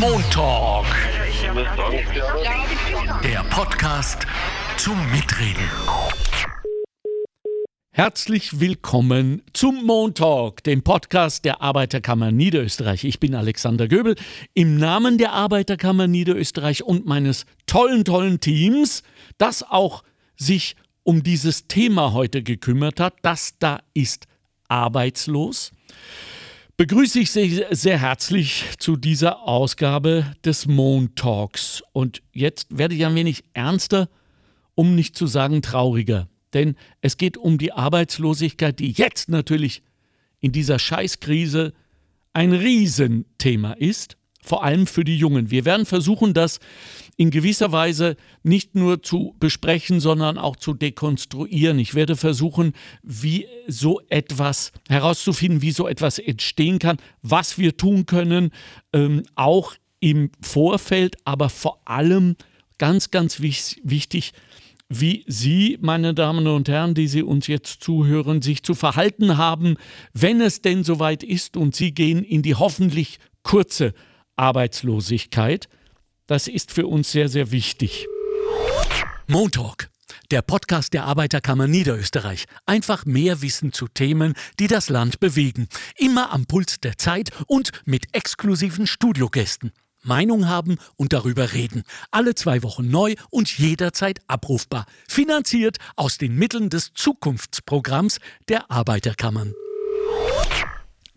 Montalk. Der Podcast zum Mitreden. Herzlich willkommen zum Montalk, dem Podcast der Arbeiterkammer Niederösterreich. Ich bin Alexander Göbel. Im Namen der Arbeiterkammer Niederösterreich und meines tollen, tollen Teams, das auch sich um dieses Thema heute gekümmert hat, das da ist arbeitslos, begrüße ich Sie sehr herzlich zu dieser Ausgabe des Montalks. Und jetzt werde ich ein wenig ernster, um nicht zu sagen trauriger. Denn es geht um die Arbeitslosigkeit, die jetzt natürlich in dieser Scheißkrise ein Riesenthema ist vor allem für die Jungen. Wir werden versuchen, das in gewisser Weise nicht nur zu besprechen, sondern auch zu dekonstruieren. Ich werde versuchen, wie so etwas herauszufinden, wie so etwas entstehen kann, was wir tun können, ähm, auch im Vorfeld, aber vor allem ganz, ganz wichtig, wie Sie, meine Damen und Herren, die Sie uns jetzt zuhören, sich zu verhalten haben, wenn es denn soweit ist und Sie gehen in die hoffentlich kurze Arbeitslosigkeit. Das ist für uns sehr, sehr wichtig. Montalk, der Podcast der Arbeiterkammer Niederösterreich. Einfach mehr Wissen zu Themen, die das Land bewegen. Immer am Puls der Zeit und mit exklusiven Studiogästen. Meinung haben und darüber reden. Alle zwei Wochen neu und jederzeit abrufbar. Finanziert aus den Mitteln des Zukunftsprogramms der Arbeiterkammern.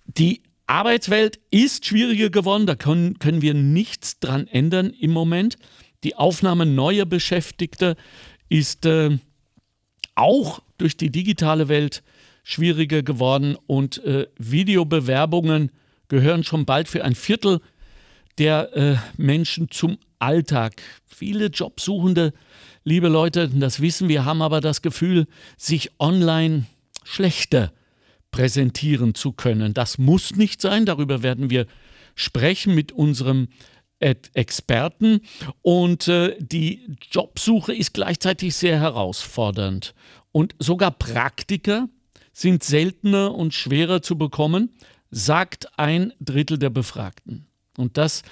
Die Arbeitswelt ist schwieriger geworden, da können, können wir nichts dran ändern im Moment. Die Aufnahme neuer Beschäftigter ist äh, auch durch die digitale Welt schwieriger geworden und äh, Videobewerbungen gehören schon bald für ein Viertel der äh, Menschen zum Alltag. Viele Jobsuchende, liebe Leute, das wissen wir, haben aber das Gefühl, sich online schlechter präsentieren zu können. Das muss nicht sein, darüber werden wir sprechen mit unserem Experten und äh, die Jobsuche ist gleichzeitig sehr herausfordernd und sogar Praktiker sind seltener und schwerer zu bekommen, sagt ein Drittel der Befragten. Und das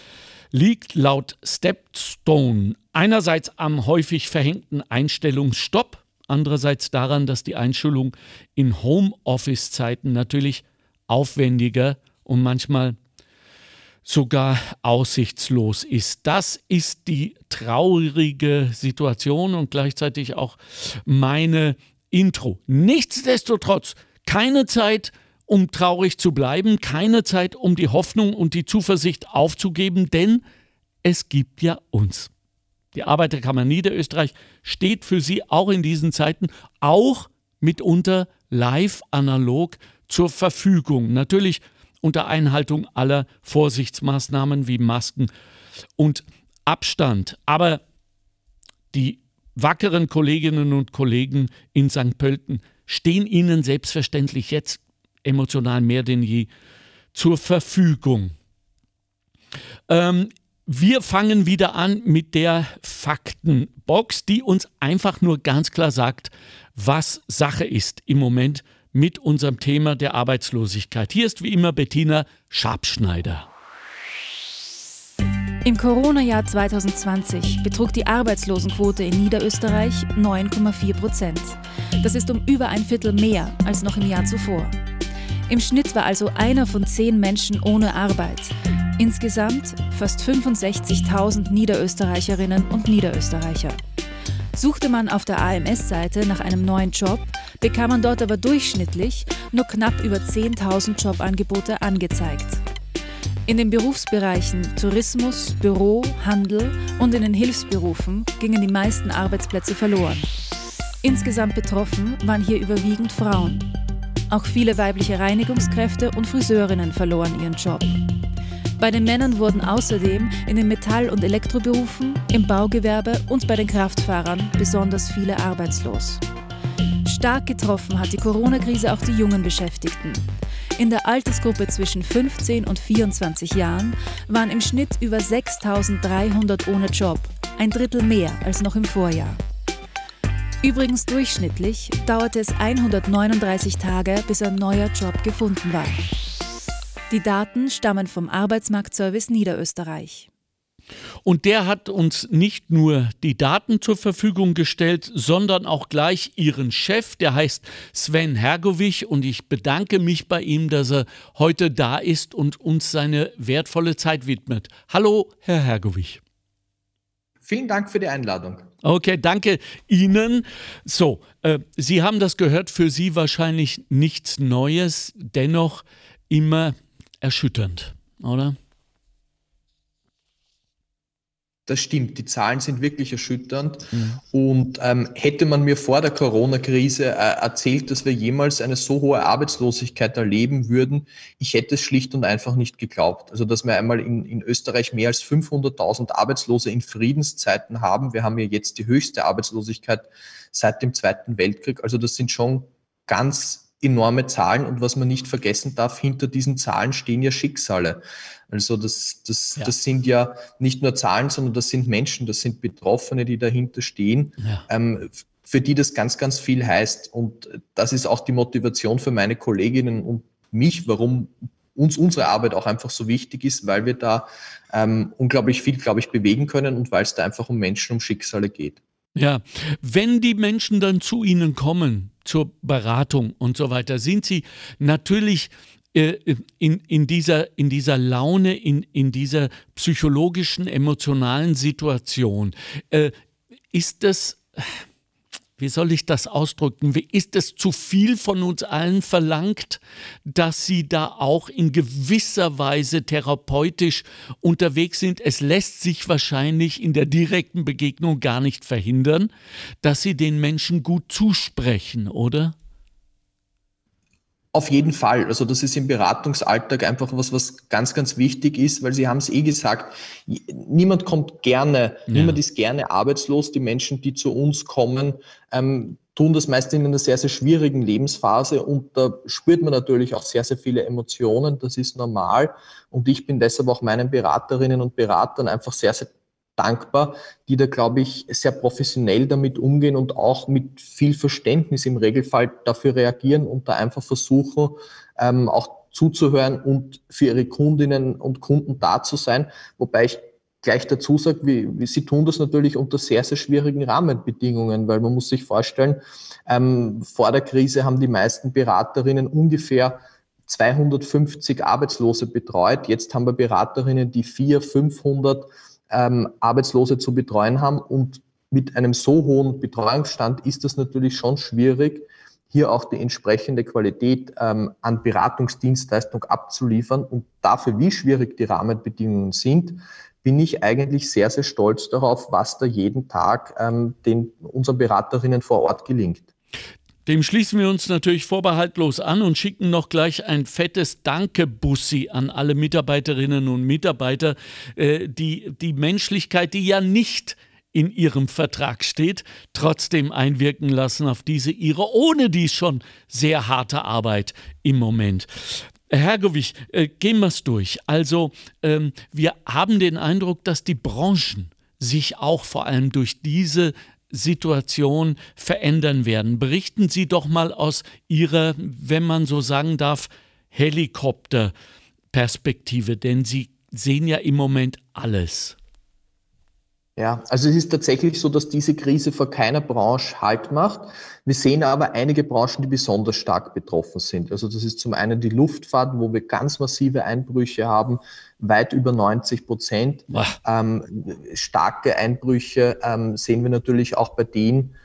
liegt laut Stepstone einerseits am häufig verhängten Einstellungsstopp andererseits daran, dass die Einschulung in Homeoffice-Zeiten natürlich aufwendiger und manchmal sogar aussichtslos ist. Das ist die traurige Situation und gleichzeitig auch meine Intro. Nichtsdestotrotz keine Zeit, um traurig zu bleiben, keine Zeit, um die Hoffnung und die Zuversicht aufzugeben, denn es gibt ja uns. Die Arbeiterkammer Niederösterreich steht für Sie auch in diesen Zeiten auch mitunter live analog zur Verfügung. Natürlich unter Einhaltung aller Vorsichtsmaßnahmen wie Masken und Abstand. Aber die wackeren Kolleginnen und Kollegen in St. Pölten stehen Ihnen selbstverständlich jetzt emotional mehr denn je zur Verfügung. Ähm, wir fangen wieder an mit der Faktenbox, die uns einfach nur ganz klar sagt, was Sache ist im Moment mit unserem Thema der Arbeitslosigkeit. Hier ist wie immer Bettina Schabschneider. Im Corona-Jahr 2020 betrug die Arbeitslosenquote in Niederösterreich 9,4 Prozent. Das ist um über ein Viertel mehr als noch im Jahr zuvor. Im Schnitt war also einer von zehn Menschen ohne Arbeit. Insgesamt fast 65.000 Niederösterreicherinnen und Niederösterreicher. Suchte man auf der AMS-Seite nach einem neuen Job, bekam man dort aber durchschnittlich nur knapp über 10.000 Jobangebote angezeigt. In den Berufsbereichen Tourismus, Büro, Handel und in den Hilfsberufen gingen die meisten Arbeitsplätze verloren. Insgesamt betroffen waren hier überwiegend Frauen. Auch viele weibliche Reinigungskräfte und Friseurinnen verloren ihren Job. Bei den Männern wurden außerdem in den Metall- und Elektroberufen, im Baugewerbe und bei den Kraftfahrern besonders viele arbeitslos. Stark getroffen hat die Corona-Krise auch die jungen Beschäftigten. In der Altersgruppe zwischen 15 und 24 Jahren waren im Schnitt über 6300 ohne Job, ein Drittel mehr als noch im Vorjahr. Übrigens durchschnittlich dauerte es 139 Tage, bis ein neuer Job gefunden war. Die Daten stammen vom Arbeitsmarktservice Niederösterreich. Und der hat uns nicht nur die Daten zur Verfügung gestellt, sondern auch gleich ihren Chef, der heißt Sven Hergovich. Und ich bedanke mich bei ihm, dass er heute da ist und uns seine wertvolle Zeit widmet. Hallo, Herr Hergovich. Vielen Dank für die Einladung. Okay, danke Ihnen. So, äh, Sie haben das gehört, für Sie wahrscheinlich nichts Neues, dennoch immer erschütternd, oder? Das stimmt, die Zahlen sind wirklich erschütternd. Mhm. Und ähm, hätte man mir vor der Corona-Krise äh, erzählt, dass wir jemals eine so hohe Arbeitslosigkeit erleben würden, ich hätte es schlicht und einfach nicht geglaubt. Also, dass wir einmal in, in Österreich mehr als 500.000 Arbeitslose in Friedenszeiten haben. Wir haben ja jetzt die höchste Arbeitslosigkeit seit dem Zweiten Weltkrieg. Also, das sind schon ganz enorme Zahlen. Und was man nicht vergessen darf, hinter diesen Zahlen stehen ja Schicksale. Also das, das, ja. das sind ja nicht nur Zahlen, sondern das sind Menschen, das sind Betroffene, die dahinter stehen, ja. ähm, für die das ganz, ganz viel heißt. Und das ist auch die Motivation für meine Kolleginnen und mich, warum uns unsere Arbeit auch einfach so wichtig ist, weil wir da ähm, unglaublich viel, glaube ich, bewegen können und weil es da einfach um Menschen, um Schicksale geht. Ja, wenn die Menschen dann zu Ihnen kommen, zur Beratung und so weiter, sind sie natürlich äh, in, in, dieser, in dieser Laune, in, in dieser psychologischen, emotionalen Situation. Äh, ist das, wie soll ich das ausdrücken, ist es zu viel von uns allen verlangt, dass sie da auch in gewisser Weise therapeutisch unterwegs sind? Es lässt sich wahrscheinlich in der direkten Begegnung gar nicht verhindern, dass sie den Menschen gut zusprechen, oder? Auf jeden Fall. Also das ist im Beratungsalltag einfach was, was ganz, ganz wichtig ist, weil Sie haben es eh gesagt, niemand kommt gerne, ja. niemand ist gerne arbeitslos. Die Menschen, die zu uns kommen, ähm, tun das meist in einer sehr, sehr schwierigen Lebensphase und da spürt man natürlich auch sehr, sehr viele Emotionen. Das ist normal und ich bin deshalb auch meinen Beraterinnen und Beratern einfach sehr, sehr dankbar, die da, glaube ich, sehr professionell damit umgehen und auch mit viel Verständnis im Regelfall dafür reagieren und da einfach versuchen, ähm, auch zuzuhören und für ihre Kundinnen und Kunden da zu sein. Wobei ich gleich dazu sage, wie, wie, sie tun das natürlich unter sehr, sehr schwierigen Rahmenbedingungen, weil man muss sich vorstellen, ähm, vor der Krise haben die meisten Beraterinnen ungefähr 250 Arbeitslose betreut. Jetzt haben wir Beraterinnen, die 400, 500 ähm, Arbeitslose zu betreuen haben. Und mit einem so hohen Betreuungsstand ist das natürlich schon schwierig, hier auch die entsprechende Qualität ähm, an Beratungsdienstleistung abzuliefern. Und dafür, wie schwierig die Rahmenbedingungen sind, bin ich eigentlich sehr, sehr stolz darauf, was da jeden Tag ähm, den unseren Beraterinnen vor Ort gelingt. Dem schließen wir uns natürlich vorbehaltlos an und schicken noch gleich ein fettes Danke-Bussi an alle Mitarbeiterinnen und Mitarbeiter, äh, die die Menschlichkeit, die ja nicht in ihrem Vertrag steht, trotzdem einwirken lassen auf diese ihre ohne dies schon sehr harte Arbeit im Moment. Herr Gewich, äh, gehen wir es durch. Also, ähm, wir haben den Eindruck, dass die Branchen sich auch vor allem durch diese Situation verändern werden. Berichten Sie doch mal aus Ihrer, wenn man so sagen darf, Helikopterperspektive, denn Sie sehen ja im Moment alles. Ja, also es ist tatsächlich so, dass diese Krise vor keiner Branche Halt macht. Wir sehen aber einige Branchen, die besonders stark betroffen sind. Also das ist zum einen die Luftfahrt, wo wir ganz massive Einbrüche haben, weit über 90 Prozent. Ähm, starke Einbrüche ähm, sehen wir natürlich auch bei denen,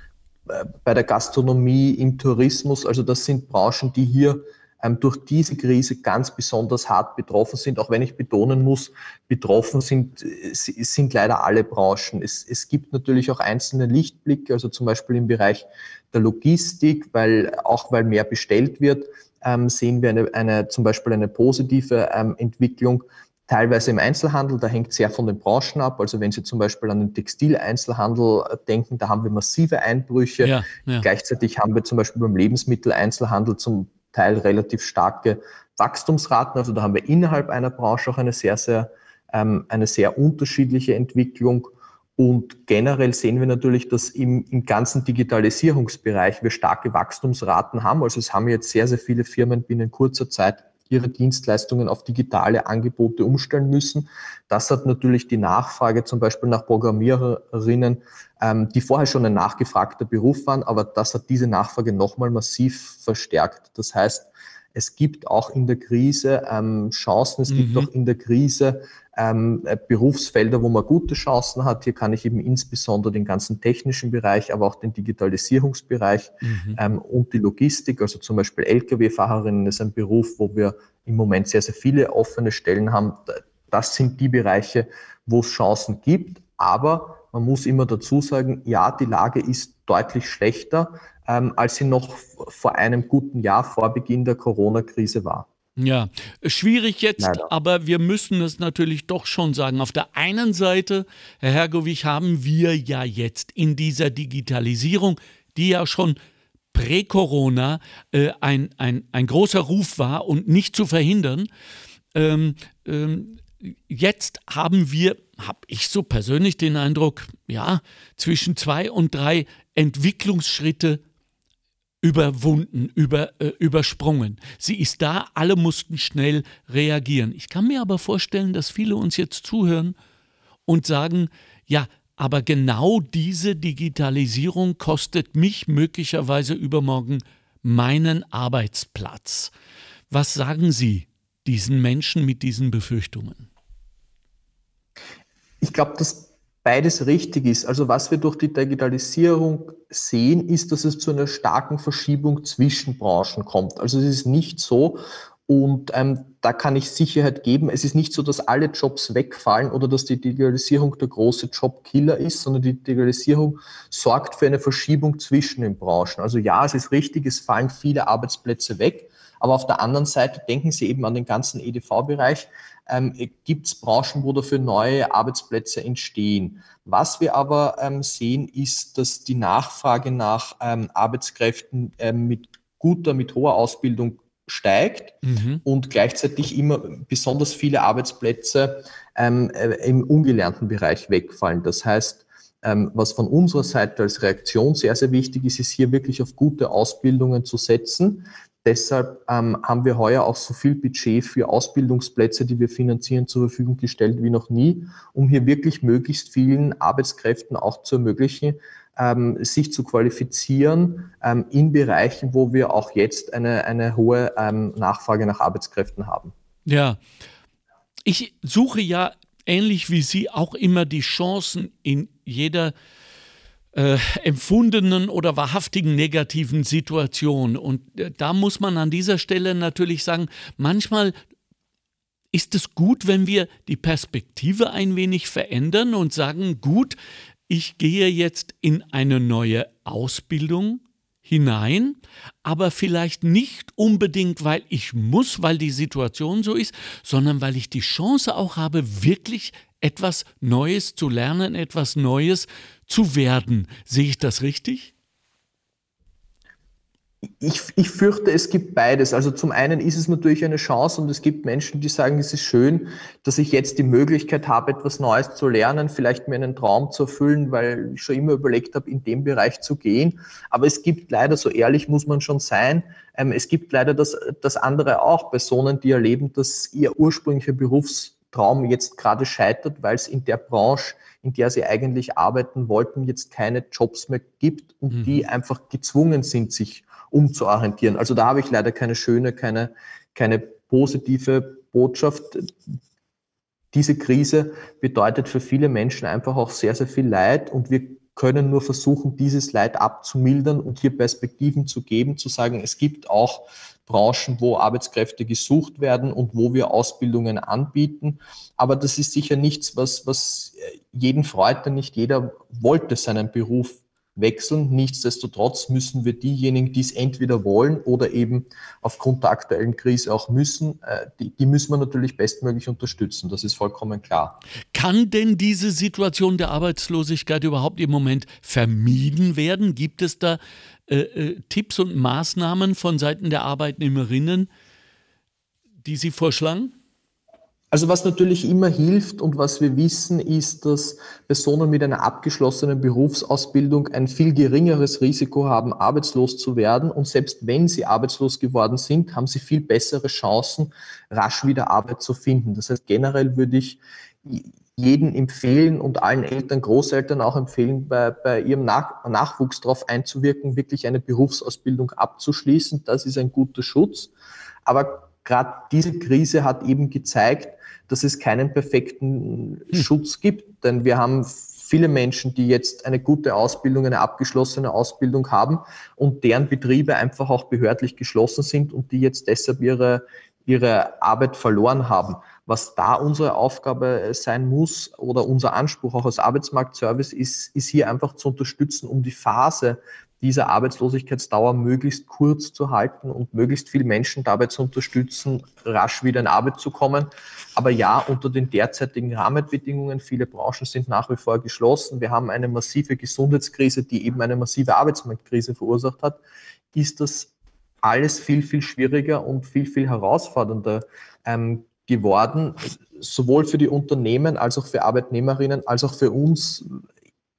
äh, bei der Gastronomie, im Tourismus. Also das sind Branchen, die hier durch diese Krise ganz besonders hart betroffen sind. Auch wenn ich betonen muss, betroffen sind, äh, sind leider alle Branchen. Es, es gibt natürlich auch einzelne Lichtblicke, also zum Beispiel im Bereich der Logistik, weil auch weil mehr bestellt wird, ähm, sehen wir eine, eine, zum Beispiel eine positive ähm, Entwicklung. Teilweise im Einzelhandel, da hängt sehr von den Branchen ab. Also wenn Sie zum Beispiel an den Textileinzelhandel äh, denken, da haben wir massive Einbrüche. Ja, ja. Gleichzeitig haben wir zum Beispiel beim Lebensmitteleinzelhandel zum Teil relativ starke Wachstumsraten. Also da haben wir innerhalb einer Branche auch eine sehr, sehr, ähm, eine sehr unterschiedliche Entwicklung. Und generell sehen wir natürlich, dass im, im ganzen Digitalisierungsbereich wir starke Wachstumsraten haben. Also es haben jetzt sehr, sehr viele Firmen binnen kurzer Zeit ihre Dienstleistungen auf digitale Angebote umstellen müssen. Das hat natürlich die Nachfrage zum Beispiel nach Programmiererinnen, ähm, die vorher schon ein nachgefragter Beruf waren, aber das hat diese Nachfrage nochmal massiv verstärkt. Das heißt, es gibt auch in der Krise ähm, Chancen, es mhm. gibt auch in der Krise ähm, äh, Berufsfelder, wo man gute Chancen hat. Hier kann ich eben insbesondere den ganzen technischen Bereich, aber auch den Digitalisierungsbereich mhm. ähm, und die Logistik, also zum Beispiel Lkw-Fahrerinnen ist ein Beruf, wo wir im Moment sehr, sehr viele offene Stellen haben. Das sind die Bereiche, wo es Chancen gibt. Aber man muss immer dazu sagen, ja, die Lage ist deutlich schlechter, ähm, als sie noch vor einem guten Jahr vor Beginn der Corona-Krise war. Ja, schwierig jetzt, Leider. aber wir müssen es natürlich doch schon sagen. Auf der einen Seite, Herr Hergovich, haben wir ja jetzt in dieser Digitalisierung, die ja schon prä-Corona äh, ein, ein, ein großer Ruf war und nicht zu verhindern, ähm, ähm, jetzt haben wir, habe ich so persönlich den Eindruck, ja, zwischen zwei und drei Entwicklungsschritte überwunden, über, äh, übersprungen. Sie ist da, alle mussten schnell reagieren. Ich kann mir aber vorstellen, dass viele uns jetzt zuhören und sagen, ja, aber genau diese Digitalisierung kostet mich möglicherweise übermorgen meinen Arbeitsplatz. Was sagen Sie diesen Menschen mit diesen Befürchtungen? Ich glaube, dass beides richtig ist. Also was wir durch die Digitalisierung sehen, ist, dass es zu einer starken Verschiebung zwischen Branchen kommt. Also es ist nicht so, und ähm, da kann ich Sicherheit geben. Es ist nicht so, dass alle Jobs wegfallen oder dass die Digitalisierung der große Jobkiller ist, sondern die Digitalisierung sorgt für eine Verschiebung zwischen den Branchen. Also ja, es ist richtig, es fallen viele Arbeitsplätze weg. Aber auf der anderen Seite denken Sie eben an den ganzen EDV-Bereich ähm, gibt es Branchen, wo dafür neue Arbeitsplätze entstehen. Was wir aber ähm, sehen, ist, dass die Nachfrage nach ähm, Arbeitskräften ähm, mit guter, mit hoher Ausbildung steigt mhm. und gleichzeitig immer besonders viele Arbeitsplätze ähm, äh, im ungelernten Bereich wegfallen. Das heißt, ähm, was von unserer Seite als Reaktion sehr, sehr wichtig ist, ist hier wirklich auf gute Ausbildungen zu setzen. Deshalb ähm, haben wir heuer auch so viel Budget für Ausbildungsplätze, die wir finanzieren, zur Verfügung gestellt wie noch nie, um hier wirklich möglichst vielen Arbeitskräften auch zu ermöglichen, ähm, sich zu qualifizieren ähm, in Bereichen, wo wir auch jetzt eine, eine hohe ähm, Nachfrage nach Arbeitskräften haben. Ja, ich suche ja ähnlich wie Sie auch immer die Chancen in jeder äh, empfundenen oder wahrhaftigen negativen Situation. Und äh, da muss man an dieser Stelle natürlich sagen, manchmal ist es gut, wenn wir die Perspektive ein wenig verändern und sagen, gut, ich gehe jetzt in eine neue Ausbildung hinein, aber vielleicht nicht unbedingt, weil ich muss, weil die Situation so ist, sondern weil ich die Chance auch habe, wirklich etwas Neues zu lernen, etwas Neues zu werden. Sehe ich das richtig? Ich, ich fürchte, es gibt beides. Also zum einen ist es natürlich eine Chance und es gibt Menschen, die sagen, es ist schön, dass ich jetzt die Möglichkeit habe, etwas Neues zu lernen, vielleicht mir einen Traum zu erfüllen, weil ich schon immer überlegt habe, in dem Bereich zu gehen. Aber es gibt leider, so ehrlich muss man schon sein, ähm, es gibt leider das, das andere auch, Personen, die erleben, dass ihr ursprünglicher Berufstraum jetzt gerade scheitert, weil es in der Branche in der sie eigentlich arbeiten wollten, jetzt keine Jobs mehr gibt und mhm. die einfach gezwungen sind, sich umzuorientieren. Also da habe ich leider keine schöne, keine, keine positive Botschaft. Diese Krise bedeutet für viele Menschen einfach auch sehr, sehr viel Leid und wir können nur versuchen, dieses Leid abzumildern und hier Perspektiven zu geben, zu sagen, es gibt auch Branchen, wo Arbeitskräfte gesucht werden und wo wir Ausbildungen anbieten. Aber das ist sicher nichts, was, was jeden freut, denn nicht jeder wollte seinen Beruf wechseln. Nichtsdestotrotz müssen wir diejenigen, die es entweder wollen oder eben aufgrund der aktuellen Krise auch müssen, äh, die, die, müssen wir natürlich bestmöglich unterstützen. Das ist vollkommen klar. Kann denn diese Situation der Arbeitslosigkeit überhaupt im Moment vermieden werden? Gibt es da äh, äh, Tipps und Maßnahmen von Seiten der Arbeitnehmerinnen, die Sie vorschlagen? Also was natürlich immer hilft und was wir wissen, ist, dass Personen mit einer abgeschlossenen Berufsausbildung ein viel geringeres Risiko haben, arbeitslos zu werden. Und selbst wenn sie arbeitslos geworden sind, haben sie viel bessere Chancen, rasch wieder Arbeit zu finden. Das heißt, generell würde ich jeden empfehlen und allen Eltern, Großeltern auch empfehlen, bei, bei ihrem Nach Nachwuchs darauf einzuwirken, wirklich eine Berufsausbildung abzuschließen. Das ist ein guter Schutz. Aber gerade diese Krise hat eben gezeigt, dass es keinen perfekten hm. Schutz gibt. Denn wir haben viele Menschen, die jetzt eine gute Ausbildung, eine abgeschlossene Ausbildung haben und deren Betriebe einfach auch behördlich geschlossen sind und die jetzt deshalb ihre, ihre Arbeit verloren haben. Was da unsere Aufgabe sein muss oder unser Anspruch auch als Arbeitsmarktservice ist, ist hier einfach zu unterstützen, um die Phase dieser Arbeitslosigkeitsdauer möglichst kurz zu halten und möglichst viele Menschen dabei zu unterstützen, rasch wieder in Arbeit zu kommen. Aber ja, unter den derzeitigen Rahmenbedingungen, viele Branchen sind nach wie vor geschlossen. Wir haben eine massive Gesundheitskrise, die eben eine massive Arbeitsmarktkrise verursacht hat, ist das alles viel, viel schwieriger und viel, viel herausfordernder ähm, geworden, sowohl für die Unternehmen als auch für Arbeitnehmerinnen, als auch für uns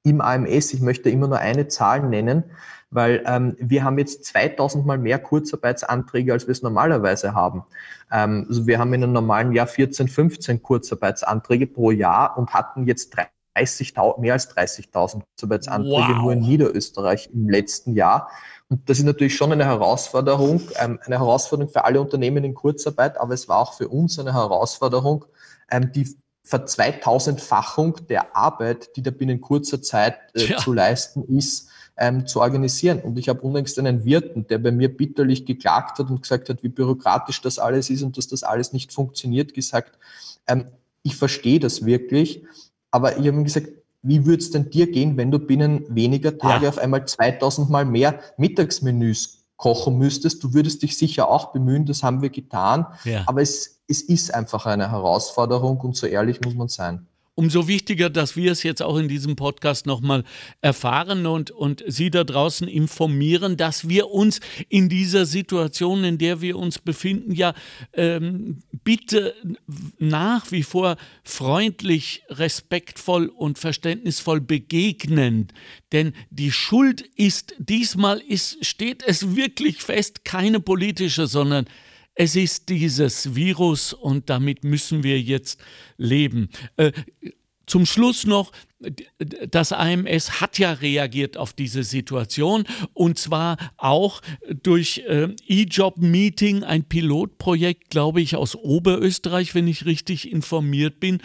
im AMS. Ich möchte immer nur eine Zahl nennen, weil ähm, wir haben jetzt 2000 mal mehr Kurzarbeitsanträge, als wir es normalerweise haben. Ähm, also wir haben in einem normalen Jahr 14, 15 Kurzarbeitsanträge pro Jahr und hatten jetzt 30, mehr als 30.000 Kurzarbeitsanträge wow. nur in Niederösterreich im letzten Jahr. Und das ist natürlich schon eine Herausforderung, ähm, eine Herausforderung für alle Unternehmen in Kurzarbeit, aber es war auch für uns eine Herausforderung, ähm, die Verzweitausendfachung der Arbeit, die da binnen kurzer Zeit äh, ja. zu leisten ist, ähm, zu organisieren. Und ich habe unlängst einen Wirten, der bei mir bitterlich geklagt hat und gesagt hat, wie bürokratisch das alles ist und dass das alles nicht funktioniert, gesagt, ähm, ich verstehe das wirklich, aber ich habe ihm gesagt, wie würde es denn dir gehen, wenn du binnen weniger Tage ja. auf einmal 2000 Mal mehr Mittagsmenüs kochen müsstest? Du würdest dich sicher auch bemühen, das haben wir getan, ja. aber es es ist einfach eine Herausforderung und so ehrlich muss man sein. Umso wichtiger, dass wir es jetzt auch in diesem Podcast nochmal erfahren und, und Sie da draußen informieren, dass wir uns in dieser Situation, in der wir uns befinden, ja ähm, bitte nach wie vor freundlich, respektvoll und verständnisvoll begegnen. Denn die Schuld ist, diesmal ist, steht es wirklich fest, keine politische, sondern es ist dieses Virus und damit müssen wir jetzt leben. Äh, zum Schluss noch, das AMS hat ja reagiert auf diese Situation und zwar auch durch äh, E-Job-Meeting, ein Pilotprojekt, glaube ich, aus Oberösterreich, wenn ich richtig informiert bin,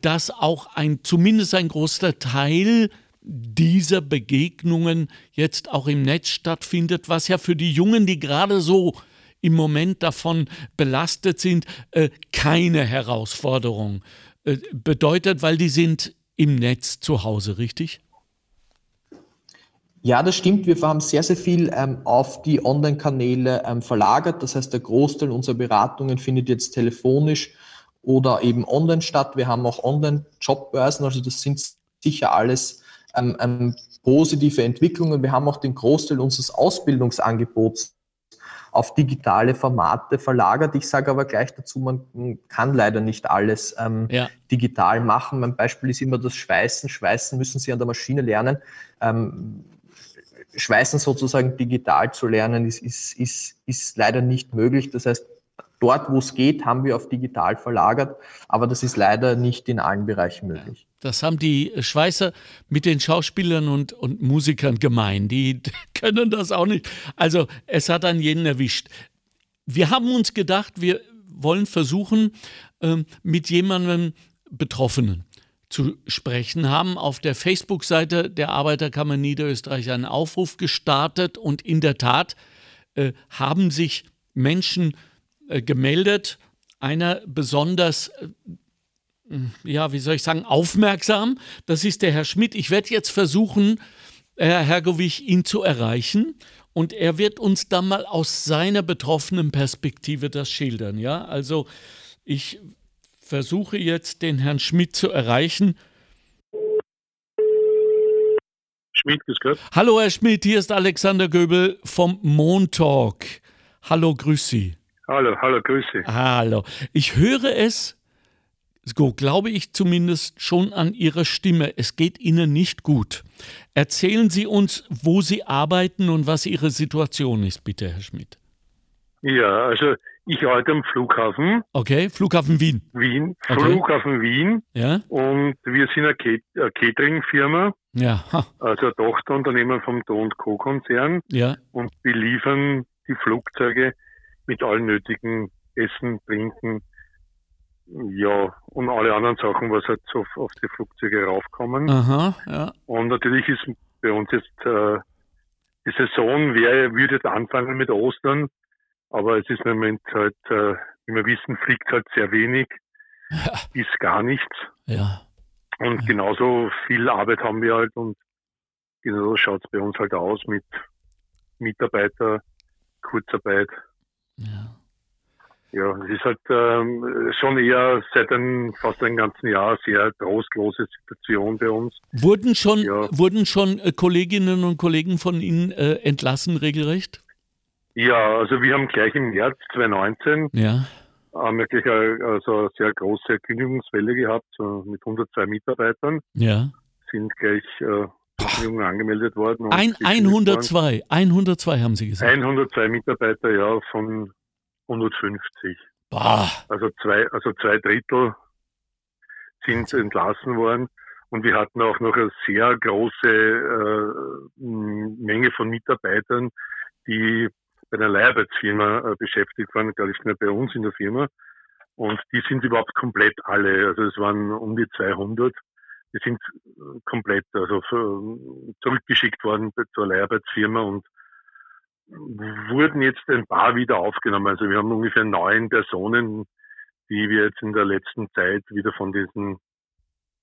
dass auch ein, zumindest ein großer Teil dieser Begegnungen jetzt auch im Netz stattfindet, was ja für die Jungen, die gerade so im Moment davon belastet sind, äh, keine Herausforderung äh, bedeutet, weil die sind im Netz zu Hause, richtig? Ja, das stimmt. Wir haben sehr, sehr viel ähm, auf die Online-Kanäle ähm, verlagert. Das heißt, der Großteil unserer Beratungen findet jetzt telefonisch oder eben online statt. Wir haben auch Online-Jobbörsen, also das sind sicher alles ähm, ähm positive Entwicklungen. Wir haben auch den Großteil unseres Ausbildungsangebots auf digitale Formate verlagert. Ich sage aber gleich dazu, man kann leider nicht alles ähm, ja. digital machen. Mein Beispiel ist immer das Schweißen. Schweißen müssen Sie an der Maschine lernen. Ähm, Schweißen sozusagen digital zu lernen, ist, ist, ist, ist leider nicht möglich. Das heißt, dort, wo es geht, haben wir auf digital verlagert, aber das ist leider nicht in allen Bereichen möglich. Das haben die Schweißer mit den Schauspielern und, und Musikern gemein. Die können das auch nicht. Also es hat an jeden erwischt. Wir haben uns gedacht, wir wollen versuchen, ähm, mit jemandem Betroffenen zu sprechen, haben auf der Facebook-Seite der Arbeiterkammer Niederösterreich einen Aufruf gestartet und in der Tat äh, haben sich Menschen äh, gemeldet. Einer besonders, äh, ja, wie soll ich sagen, aufmerksam. Das ist der Herr Schmidt. Ich werde jetzt versuchen, Herr Hergovich, ihn zu erreichen. Und er wird uns dann mal aus seiner betroffenen Perspektive das schildern. Ja, also ich versuche jetzt den Herrn Schmidt zu erreichen. Schmidt, grüß Gott. Hallo Herr Schmidt, hier ist Alexander Göbel vom Montalk. Hallo, grüß Sie. Hallo, hallo, grüße. Hallo. Ich höre es So glaube ich zumindest schon an Ihrer Stimme. Es geht Ihnen nicht gut. Erzählen Sie uns, wo Sie arbeiten und was Ihre Situation ist, bitte, Herr Schmidt. Ja, also ich arbeite am Flughafen. Okay, Flughafen Wien. Wien, Okay. Flughafen Wien. Ja, Und wir sind eine, eine Catering-Firma, ja, ha. also ein Tochterunternehmen vom Do Co-Konzern. ja, Und wir liefern die Flugzeuge mit allen nötigen Essen, Trinken, ja, und alle anderen Sachen, was halt so auf, auf die Flugzeuge raufkommen. aha, ja, Und natürlich ist bei uns jetzt äh, die Saison wäre, würde jetzt anfangen mit Ostern, aber es ist im Moment halt, äh, wie wir wissen, fliegt halt sehr wenig, bis gar nichts. ja. Und genauso viel Arbeit haben wir halt und genauso schaut es bei uns halt aus mit Mitarbeiter, Kurzarbeit. Ja. Ja, es ist halt ähm, schon eher seit einem, fast einem ganzen Jahr eine sehr trostlose Situation bei uns. Wurden schon, Ja. wurden schon äh, Kolleginnen und Kollegen von Ihnen äh, entlassen, regelrecht? Ja, also wir haben gleich im März 2019 Ja, haben wir gleich eine, also eine sehr große Kündigungswelle gehabt, so mit 102 Mitarbeitern, ja. sind gleich äh, zur Kündigung angemeldet worden. Ein, die sind jetzt 102, 102 haben Sie gesagt. 102 Mitarbeiter, ja, von 150. Boah, Also zwei, also zwei Drittel sind entlassen worden. Und wir hatten auch noch eine sehr große äh, Menge von Mitarbeitern, die bei einer Leiharbeitsfirma äh, beschäftigt waren, ich, nicht bei uns in der Firma. Und die sind überhaupt komplett alle, also es waren um die 200, die sind äh, komplett also zurückgeschickt worden zur Leiharbeitsfirma und wurden jetzt ein paar wieder aufgenommen. Also wir haben ungefähr neun Personen, die wir jetzt in der letzten Zeit wieder von diesen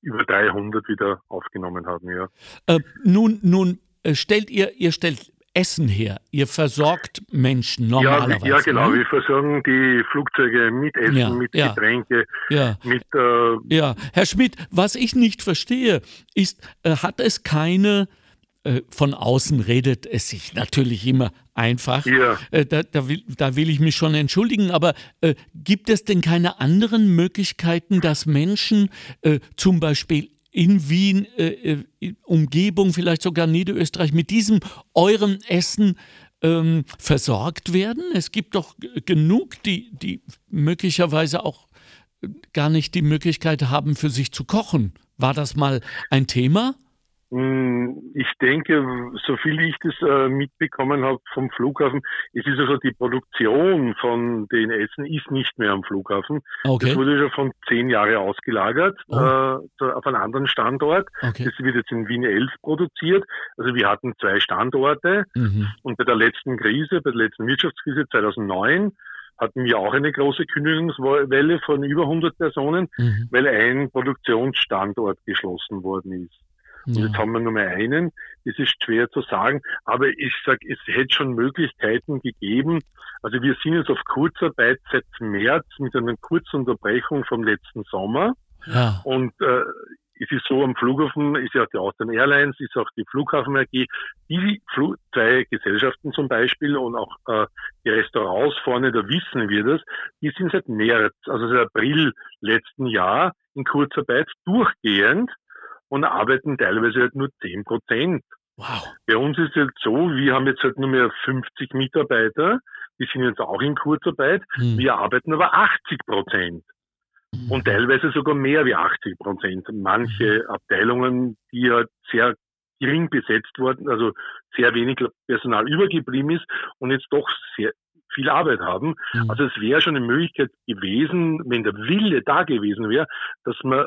über 300 wieder aufgenommen haben. Ja, äh, nun, nun äh, stellt ihr, ihr stellt Essen her. Ihr versorgt Menschen ja, normalerweise. wie- ja genau. Ne? Wir versorgen die Flugzeuge mit Essen, Ja, mit ja. Getränke, Ja, mit äh, ja. Herr Schmidt, was ich nicht verstehe, ist, äh, hat es keine, äh, von außen redet es sich natürlich immer einfach. Ja. Äh, da, da, will, da will ich mich schon entschuldigen, aber äh, gibt es denn keine anderen Möglichkeiten, dass Menschen zum Beispiel in Wien, äh, äh, Umgebung, vielleicht sogar Niederösterreich, mit diesem euren Essen ähm, versorgt werden? Es gibt doch genug, die, die möglicherweise auch äh, gar nicht die Möglichkeit haben, für sich zu kochen. War das mal ein Thema? Mh, ich denke, so viel ich das äh, mitbekommen habe vom Flughafen, es ist also die Produktion von den Essen ist nicht mehr am Flughafen. Das Okay, wurde schon von zehn Jahren ausgelagert Oh. äh, auf einen anderen Standort. okay. Das wird jetzt in Wien 11 produziert. Also wir hatten zwei Standorte Mhm. und bei der letzten Krise, bei der letzten Wirtschaftskrise 2009, hatten wir auch eine große Kündigungswelle von über 100 Personen, Mhm. weil ein Produktionsstandort geschlossen worden ist. Und Ja. jetzt haben wir nur mehr einen. Das ist schwer zu sagen. Aber ich sage, es hätte schon Möglichkeiten gegeben. Also wir sind jetzt auf Kurzarbeit seit März mit einer kurzen Unterbrechung vom letzten Sommer. ja. Und äh, es ist so, am Flughafen ist ja auch die Austrian Airlines, ist auch die Flughafen AG, die Flu zwei Gesellschaften zum Beispiel und auch äh, die Restaurants vorne, da wissen wir das, die sind seit März, also seit April letzten Jahr in Kurzarbeit durchgehend und arbeiten teilweise halt nur 10 Prozent. Wow. Bei uns ist es halt so, wir haben jetzt halt nur mehr 50 Mitarbeiter, die sind jetzt auch in Kurzarbeit, Hm. wir arbeiten aber 80 Prozent und teilweise sogar mehr wie 80 Prozent. Manche Abteilungen, die ja sehr gering besetzt wurden, also sehr wenig Personal übergeblieben ist und jetzt doch sehr viel Arbeit haben. Mhm. Also es wäre schon eine Möglichkeit gewesen, wenn der Wille da gewesen wäre, dass man,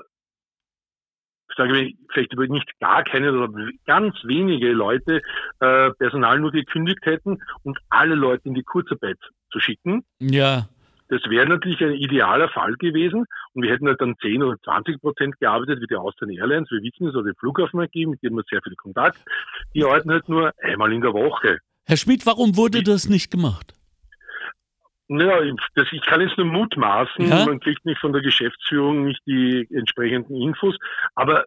sage ich, vielleicht über nicht gar keine oder ganz wenige Leute äh, Personal nur gekündigt hätten und alle Leute in die Kurzarbeit zu schicken. ja. Das wäre natürlich ein idealer Fall gewesen und wir hätten halt dann 10 oder 20 Prozent gearbeitet wie die Austrian Airlines. Wir wissen es, oder die Flughafen AG, mit denen wir sehr viel Kontakt. Die arbeiten halt nur einmal in der Woche. Herr Schmidt, warum wurde das nicht gemacht? Naja, ich- das, ich kann jetzt nur mutmaßen, Ja? man kriegt nicht von der Geschäftsführung nicht die entsprechenden Infos, aber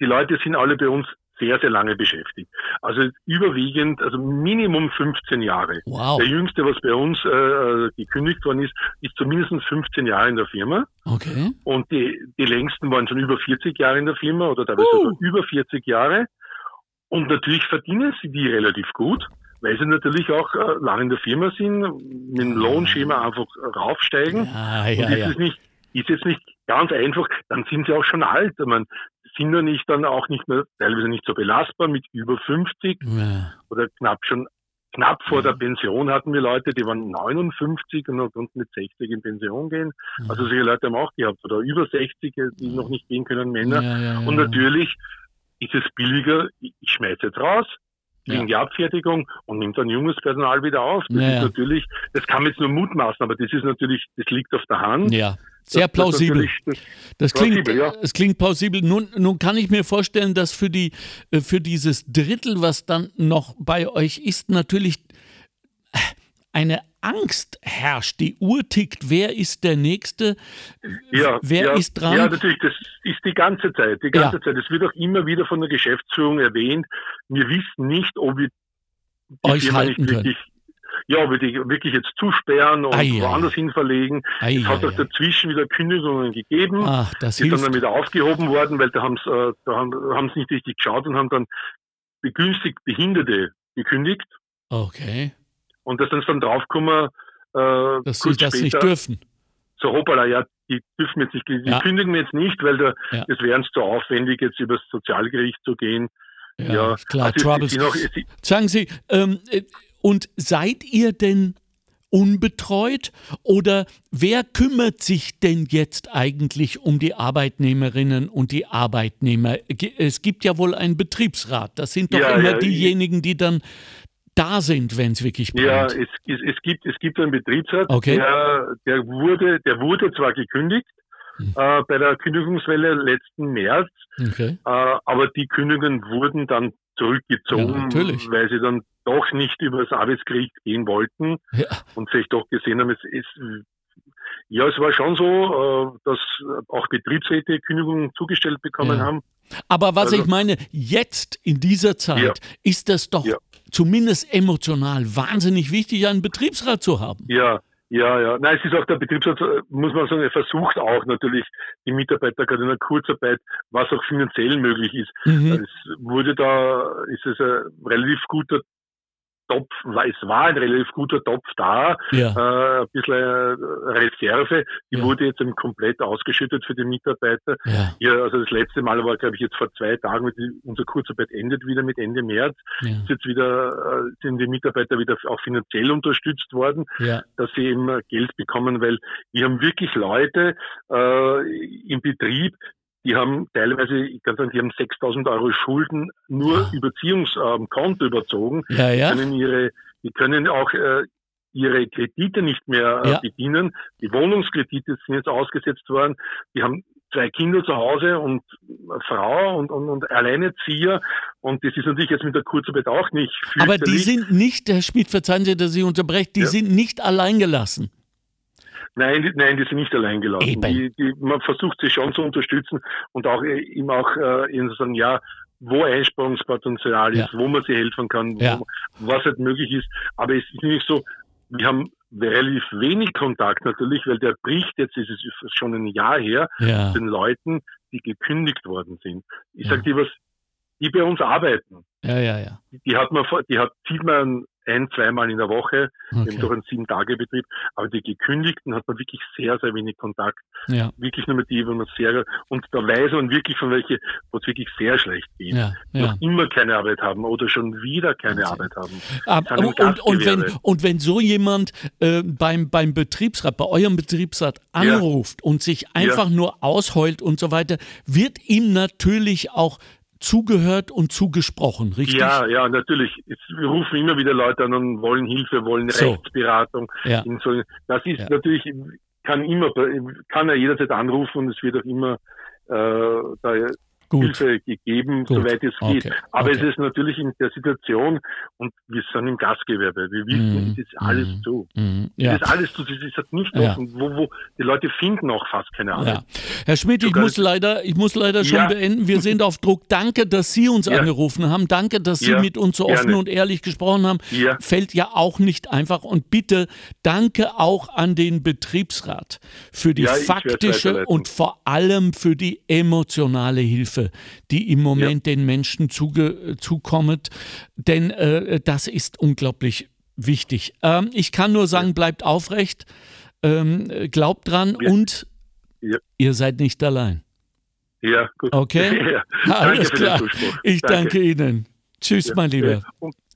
die Leute sind alle bei uns sehr, sehr lange beschäftigt. Also überwiegend, also Minimum 15 Jahre. Wow. Der jüngste, was bei uns äh, gekündigt worden ist, ist zumindest 15 Jahre in der Firma. Okay. Und die, die längsten waren schon über 40 Jahre in der Firma oder teilweise Uh. über 40 Jahre. Und natürlich verdienen sie die relativ gut, weil sie natürlich auch äh, lange in der Firma sind, mit dem Lohnschema einfach raufsteigen. Ja, Und ja, das ja. ist nicht, ist jetzt nicht ganz einfach, dann sind sie auch schon alt. Ich meine, sind ja nicht dann auch nicht mehr, teilweise nicht so belastbar mit über 50 ja. oder knapp schon, knapp vor der Pension hatten wir Leute, die waren 59 und konnten mit 60 in Pension gehen. Also solche Leute haben auch gehabt, oder über 60, die noch nicht gehen können, Männer. Ja, ja, ja, Und ja. natürlich ist es billiger, ich ich schmeiße jetzt raus, Ja. die Abfertigung und nimmt dann junges Personal wieder auf. Das Ja, ist natürlich, das kann man jetzt nur mutmaßen, aber das ist natürlich, das liegt auf der Hand. Ja, sehr Das- das plausibel. das- Das klingt, plausibel, ja. es klingt plausibel. Nun, nun kann ich mir vorstellen, dass für, die, äh, für dieses Drittel, was dann noch bei euch ist, natürlich äh, eine Angst herrscht. Die Uhr tickt. Wer ist der Nächste? Ja, Wer ja, ist dran? Ja, natürlich, das ist die ganze Zeit. Die ganze Ja. Zeit. Es wird auch immer wieder von der Geschäftsführung erwähnt. Wir wissen nicht, ob wir die Euch halten wirklich, ja, ob wir die wirklich jetzt zusperren und ei, woanders hin verlegen. Ei, es hat auch dazwischen wieder Kündigungen gegeben. Ach, das die hilft. dann wieder aufgehoben worden, weil da haben sie äh, da haben, haben sie nicht richtig geschaut und haben dann begünstigt Behinderte gekündigt. Okay, Und da sind sie dann draufgekommen, äh, dass sie das nicht später, dürfen. so hoppala, ja, die dürfen jetzt nicht, die Ja. kündigen wir jetzt nicht, weil da, Ja. das wäre uns zu aufwendig, jetzt übers Sozialgericht zu gehen. Ja, Ja, klar. Also es- Troubles. es sind auch- es- Sagen Sie, ähm, äh, und seid ihr denn unbetreut oder wer kümmert sich denn jetzt eigentlich um die Arbeitnehmerinnen und die Arbeitnehmer? Es gibt ja wohl einen Betriebsrat. Das sind doch Ja, immer ja, diejenigen, die dann da sind, wenn es wirklich Ja, brennt. es, es, es gibt es gibt einen Betriebsrat, Okay. der, der wurde der wurde zwar gekündigt Hm. äh, bei der Kündigungswelle letzten März, Okay. äh, aber die Kündigungen wurden dann Ja, zurückgezogen, natürlich. weil sie dann doch nicht über das Arbeitsgericht gehen wollten Ja. und sich doch gesehen haben, es ist ja, es war schon so, äh, dass auch Betriebsräte Kündigungen zugestellt bekommen Ja. haben. Aber was Also- ich meine, jetzt in dieser Zeit Ja. ist das doch Ja. Zumindest emotional wahnsinnig wichtig, einen Betriebsrat zu haben. Ja, ja, ja. Nein, es ist auch der Betriebsrat, äh, muss man sagen, er versucht auch natürlich die Mitarbeiter gerade in der Kurzarbeit, was auch finanziell möglich ist. Mhm. Es wurde da, ist es ein relativ guter Topf, war- es war ein relativ guter Topf da, Ja. äh, ein bisschen Reserve, die Ja. wurde jetzt komplett ausgeschüttet für die Mitarbeiter. Ja. Ja, also das letzte Mal war, glaube ich, jetzt vor zwei Tagen, unsere Kurzarbeit endet wieder mit Ende März, ist jetzt wieder, äh, sind die Mitarbeiter wieder auch finanziell unterstützt worden dass sie eben Geld bekommen, weil wir haben wirklich Leute äh, im Betrieb, die haben teilweise, ich kann sagen, die haben 6000 Euro Schulden nur Ja. Überziehungskonto überzogen. Ja, ja. Können ihre, die können auch äh, ihre Kredite nicht mehr äh, Ja. bedienen. Die Wohnungskredite sind jetzt ausgesetzt worden. Die haben zwei Kinder zu Hause und eine Frau und, und, und Alleinerzieher. Und das ist natürlich jetzt mit der Kurzarbeit auch nicht Aber die sind nicht, Herr Schmidt, verzeihen Sie, dass ich unterbreche, die Ja. sind nicht alleingelassen. Nein, nein, die sind nicht allein gelassen. Die, die, man versucht sie schon zu unterstützen und auch äh, ihm auch äh, ihnen zu sagen, ja, wo Einsparungspotenzial ist, wo man sie helfen kann, Ja. wo, was halt möglich ist. Aber es ist nicht so, wir haben relativ wenig Kontakt natürlich, weil der bricht jetzt, ist es schon ein Jahr her, Ja. den Leuten, die gekündigt worden sind. Ich Ja. sag dir was, die bei uns arbeiten, Ja, ja, ja. die hat man, die hat, sieht man ein, zweimal in der Woche, Okay. doch einen Sieben-Tage-Betrieb, aber die Gekündigten hat man wirklich sehr, sehr wenig Kontakt. Ja, Wirklich nur mit die, wo man sehr, und da weiß man wirklich von welche, wo es wirklich sehr schlecht geht. ja, ja. Noch immer keine Arbeit haben oder schon wieder keine Wahnsinn. Arbeit haben. Ab, im und, und, und, wenn, und wenn so jemand äh, beim, beim Betriebsrat, bei eurem Betriebsrat anruft und sich einfach nur ausheult und so weiter, wird ihm natürlich auch zugehört und zugesprochen, richtig? Ja, ja, natürlich. Es, wir rufen immer wieder Leute an und wollen Hilfe, wollen So. Rechtsberatung. Ja. So, das ist Ja. natürlich, kann immer, kann er jederzeit anrufen und es wird auch immer, äh, da Gut. Hilfe gegeben, Gut. soweit es geht. Okay. Aber okay. es ist natürlich in der Situation, und wir sind im Gastgewerbe, wir wissen, mm. es ist alles mm. zu. Mm. Ja. Es ist alles zu, es ist halt nicht offen, ja. wo, wo die Leute finden auch fast keine Ahnung. Ja. Herr Schmidt, ich muss leider, ich muss leider schon beenden. Wir sind auf Druck. Danke, dass Sie uns angerufen haben. Danke, dass Sie mit uns so offen Gerne. und ehrlich gesprochen haben. Fällt ja auch nicht einfach. Und bitte danke auch an den Betriebsrat für die faktische und vor allem für die emotionale Hilfe. Hilfe, die im Moment ja. den Menschen zuge zukommt. Denn äh, das ist unglaublich wichtig. Ähm, ich kann nur sagen, bleibt aufrecht, ähm, glaubt dran ja. und ja. ihr seid nicht allein. Ja, gut. Okay? Alles klar. Ich danke. danke. Ihnen. Tschüss, mein Lieber.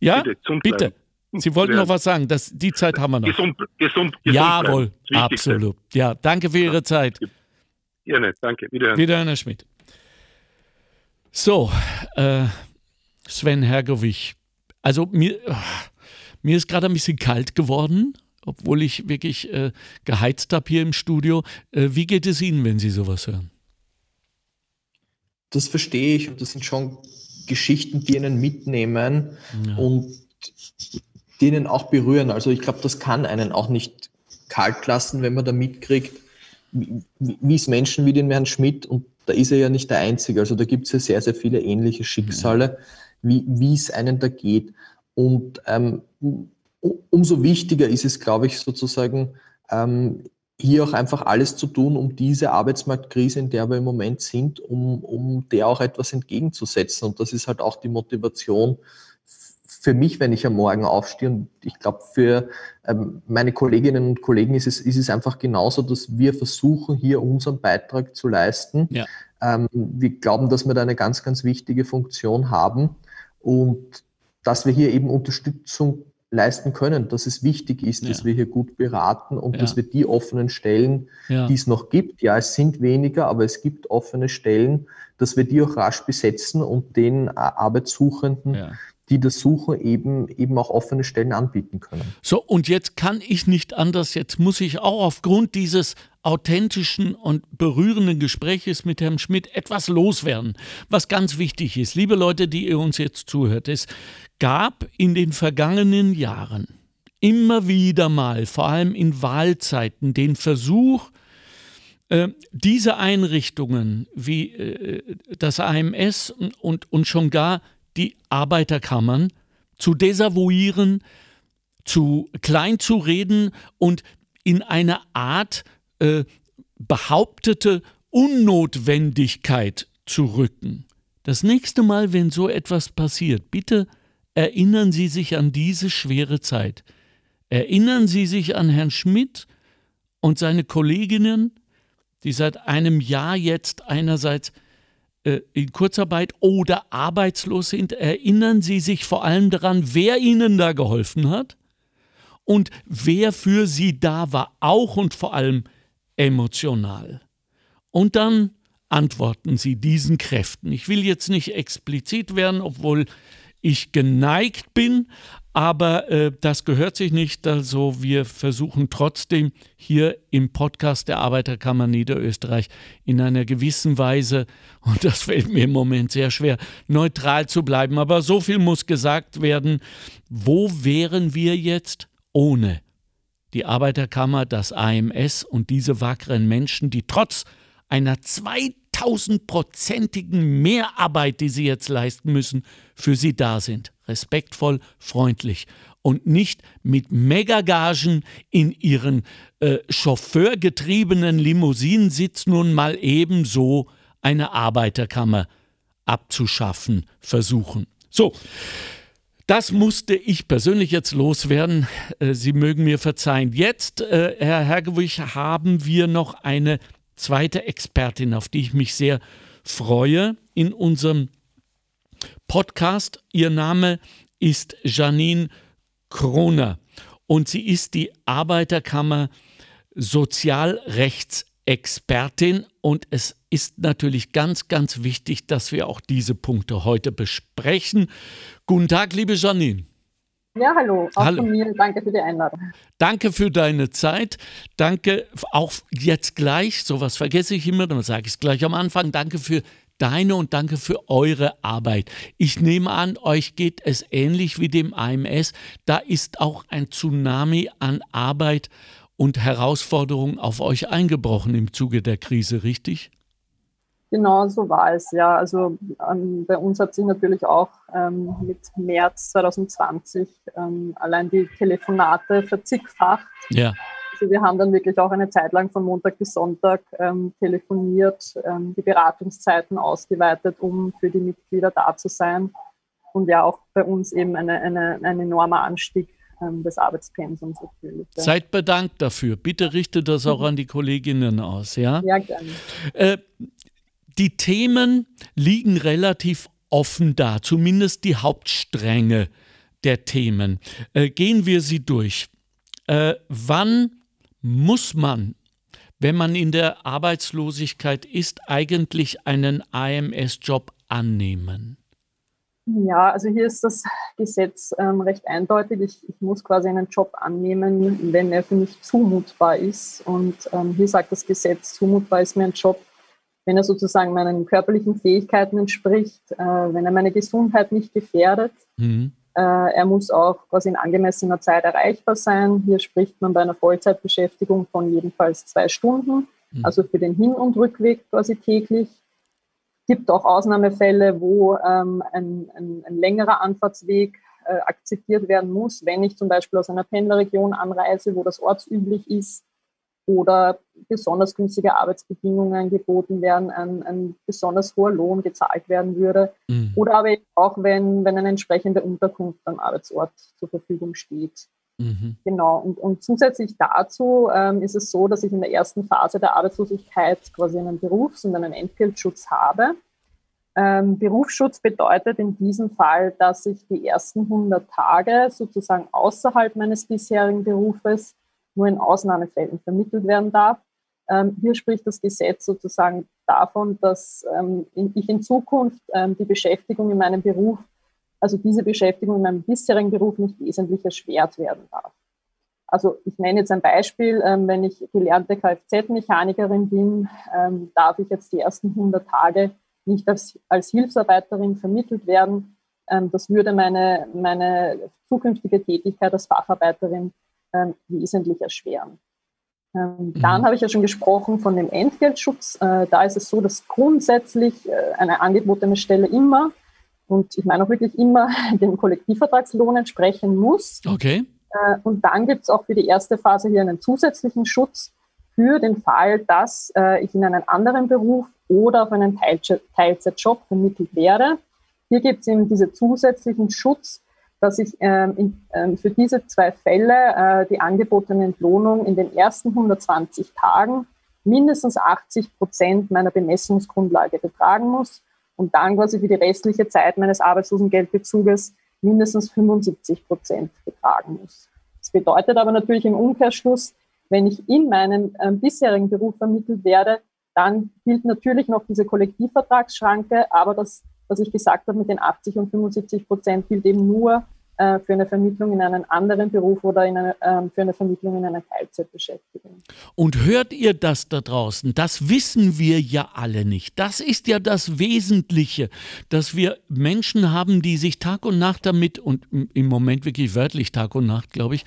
Ja, bitte. bitte. Sie wollten noch was sagen. Das, die Zeit haben wir noch. Gesund, gesund, gesund Jawohl, absolut. Ja, danke für Ihre Zeit. Gerne, danke. Wiederhören. Wiederhören, Herr Schmidt. So, äh, Sven Hergovich. Also mir, mir ist gerade ein bisschen kalt geworden, obwohl ich wirklich äh, geheizt habe hier im Studio. Äh, wie geht es Ihnen, wenn Sie sowas hören? Das verstehe ich und das sind schon Geschichten, die einen mitnehmen ja. und die einen auch berühren. Also ich glaube, das kann einen auch nicht kalt lassen, wenn man da mitkriegt, wie es Menschen wie den Herrn Schmidt und da ist er ja nicht der Einzige. Also da gibt es ja sehr, sehr viele ähnliche Schicksale, wie, es einen da geht. Und ähm, umso wichtiger ist es, glaube ich, sozusagen, ähm, hier auch einfach alles zu tun, um diese Arbeitsmarktkrise, in der wir im Moment sind, um, um der auch etwas entgegenzusetzen. Und das ist halt auch die Motivation für mich, wenn ich am Morgen aufstehe. Und ich glaube, für ähm, meine Kolleginnen und Kollegen ist es, ist es einfach genauso, dass wir versuchen, hier unseren Beitrag zu leisten. Ja. Ähm, wir glauben, dass wir da eine ganz, ganz wichtige Funktion haben und dass wir hier eben Unterstützung leisten können, dass es wichtig ist, ja. dass wir hier gut beraten und ja. dass wir die offenen Stellen, ja. die es noch gibt, ja, es sind weniger, aber es gibt offene Stellen, dass wir die auch rasch besetzen und den Arbeitssuchenden die das Suchen eben, eben auch offene Stellen anbieten können. So, und jetzt kann ich nicht anders, jetzt muss ich auch aufgrund dieses authentischen und berührenden Gespräches mit Herrn Schmidt etwas loswerden, was ganz wichtig ist. Liebe Leute, die ihr uns jetzt zuhört, es gab in den vergangenen Jahren immer wieder mal, vor allem in Wahlzeiten, den Versuch, äh, diese Einrichtungen wie äh, das AMS und, und schon gar die Arbeiterkammern zu desavouieren, zu klein zu reden und in eine Art äh, behauptete Unnotwendigkeit zu rücken. Das nächste Mal, wenn so etwas passiert, bitte erinnern Sie sich an diese schwere Zeit. Erinnern Sie sich an Herrn Schmidt und seine Kolleginnen, die seit einem Jahr jetzt einerseits in Kurzarbeit oder arbeitslos sind, erinnern Sie sich vor allem daran, wer Ihnen da geholfen hat und wer für Sie da war, auch und vor allem emotional. Und dann antworten Sie diesen Kräften. Ich will jetzt nicht explizit werden, obwohl ich geneigt bin, aber äh, das gehört sich nicht. Also wir versuchen trotzdem hier im Podcast der Arbeiterkammer Niederösterreich in einer gewissen Weise, und das fällt mir im Moment sehr schwer, neutral zu bleiben. Aber so viel muss gesagt werden. Wo wären wir jetzt ohne die Arbeiterkammer, das AMS und diese wackeren Menschen, die trotz einer 2000-prozentigen Mehrarbeit, die sie jetzt leisten müssen, für sie da sind. Respektvoll, freundlich und nicht mit Megagagen in ihren äh, chauffeurgetriebenen Limousinen sitzen und mal ebenso eine Arbeiterkammer abzuschaffen versuchen. So, das musste ich persönlich jetzt loswerden. Äh, sie mögen mir verzeihen. Jetzt, äh, Herr Hergewich, haben wir noch eine zweite Expertin, auf die ich mich sehr freue in unserem Podcast. Ihr Name ist Janine Kroner und sie ist die Arbeiterkammer Sozialrechtsexpertin und es ist natürlich ganz, ganz wichtig, dass wir auch diese Punkte heute besprechen. Guten Tag, liebe Janine. Ja, hallo, auch hallo. von mir. Danke für die Einladung. Danke für deine Zeit. Danke auch jetzt gleich, sowas vergesse ich immer, dann sage ich es gleich am Anfang. Danke für deine und danke für eure Arbeit. Ich nehme an, euch geht es ähnlich wie dem AMS. Da ist auch ein Tsunami an Arbeit und Herausforderungen auf euch eingebrochen im Zuge der Krise, richtig? Genau, so war es, ja. Also ähm, bei uns hat sich natürlich auch ähm, mit März 2020 ähm, allein die Telefonate verzigfacht. Ja. Also wir haben dann wirklich auch eine Zeit lang von Montag bis Sonntag ähm, telefoniert, ähm, die Beratungszeiten ausgeweitet, um für die Mitglieder da zu sein. Und ja, auch bei uns eben eine, eine, ein enormer Anstieg ähm, des Arbeitspensums natürlich. Ja. Seid bedankt dafür. Bitte richtet das auch an die Kolleginnen aus, ja? Ja, gerne. Äh, die Themen liegen relativ offen da, zumindest die Hauptstränge der Themen. Äh, gehen wir sie durch. Äh, wann muss man, wenn man in der Arbeitslosigkeit ist, eigentlich einen AMS-Job annehmen? Ja, also hier ist das Gesetz ähm, recht eindeutig. Ich, ich, muss quasi einen Job annehmen, wenn er für mich zumutbar ist. Und ähm, hier sagt das Gesetz, zumutbar ist mir ein Job, wenn er sozusagen meinen körperlichen Fähigkeiten entspricht, äh, wenn er meine Gesundheit nicht gefährdet. Mhm. Äh, er muss auch quasi in angemessener Zeit erreichbar sein. Hier spricht man bei einer Vollzeitbeschäftigung von jedenfalls zwei Stunden, mhm. also für den Hin- und Rückweg quasi täglich. Es gibt auch Ausnahmefälle, wo ähm, ein, ein, ein, längerer Anfahrtsweg äh, akzeptiert werden muss, wenn ich zum Beispiel aus einer Pendlerregion anreise, wo das ortsüblich ist oder besonders günstige Arbeitsbedingungen geboten werden, ein, ein besonders hoher Lohn gezahlt werden würde. Mhm. Oder aber auch, wenn, wenn eine entsprechende Unterkunft am Arbeitsort zur Verfügung steht. Mhm. Genau. Und, und, zusätzlich dazu ähm, ist es so, dass ich in der ersten Phase der Arbeitslosigkeit quasi einen Berufs- und einen Entgeltschutz habe. Ähm, Berufsschutz bedeutet in diesem Fall, dass ich die ersten 100 Tage sozusagen außerhalb meines bisherigen Berufes nur in Ausnahmefällen vermittelt werden darf. Ähm, hier spricht das Gesetz sozusagen davon, dass ähm, ich in Zukunft ähm, die Beschäftigung in meinem Beruf, also diese Beschäftigung in meinem bisherigen Beruf nicht wesentlich erschwert werden darf. Also ich nenne jetzt ein Beispiel, ähm, wenn ich gelernte Kfz-Mechanikerin bin, ähm, darf ich jetzt die ersten 100 Tage nicht als, als Hilfsarbeiterin vermittelt werden. Ähm, das würde meine, meine zukünftige Tätigkeit als Facharbeiterin ähm, wesentlich erschweren. Ähm, mhm. Dann habe ich ja schon gesprochen von dem Entgeltschutz. Äh, da ist es so, dass grundsätzlich äh, eine angebotene Stelle immer, und ich meine auch wirklich immer, dem Kollektivvertragslohn entsprechen muss. Okay. Äh, und dann gibt es auch für die erste Phase hier einen zusätzlichen Schutz für den Fall, dass äh, ich in einen anderen Beruf oder auf einen Teilzeitjob vermittelt werde. Hier gibt es eben diesen zusätzlichen Schutz, dass ich ähm, in, ähm, für diese zwei Fälle äh, die angebotene Entlohnung in den ersten 120 Tagen mindestens 80 Prozent meiner Bemessungsgrundlage betragen muss und dann quasi für die restliche Zeit meines Arbeitslosengeldbezuges mindestens 75 Prozent betragen muss. Das bedeutet aber natürlich im Umkehrschluss, wenn ich in meinem äh, bisherigen Beruf vermittelt werde, dann gilt natürlich noch diese Kollektivvertragsschranke, aber das was ich gesagt habe mit den 80 und 75 Prozent, gilt eben nur äh, für eine Vermittlung in einen anderen Beruf oder eine, äh, für eine Vermittlung in einer Teilzeitbeschäftigung. Und hört ihr das da draußen? Das wissen wir ja alle nicht. Das ist ja das Wesentliche, dass wir Menschen haben, die sich Tag und Nacht damit und im Moment wirklich wörtlich Tag und Nacht, glaube ich,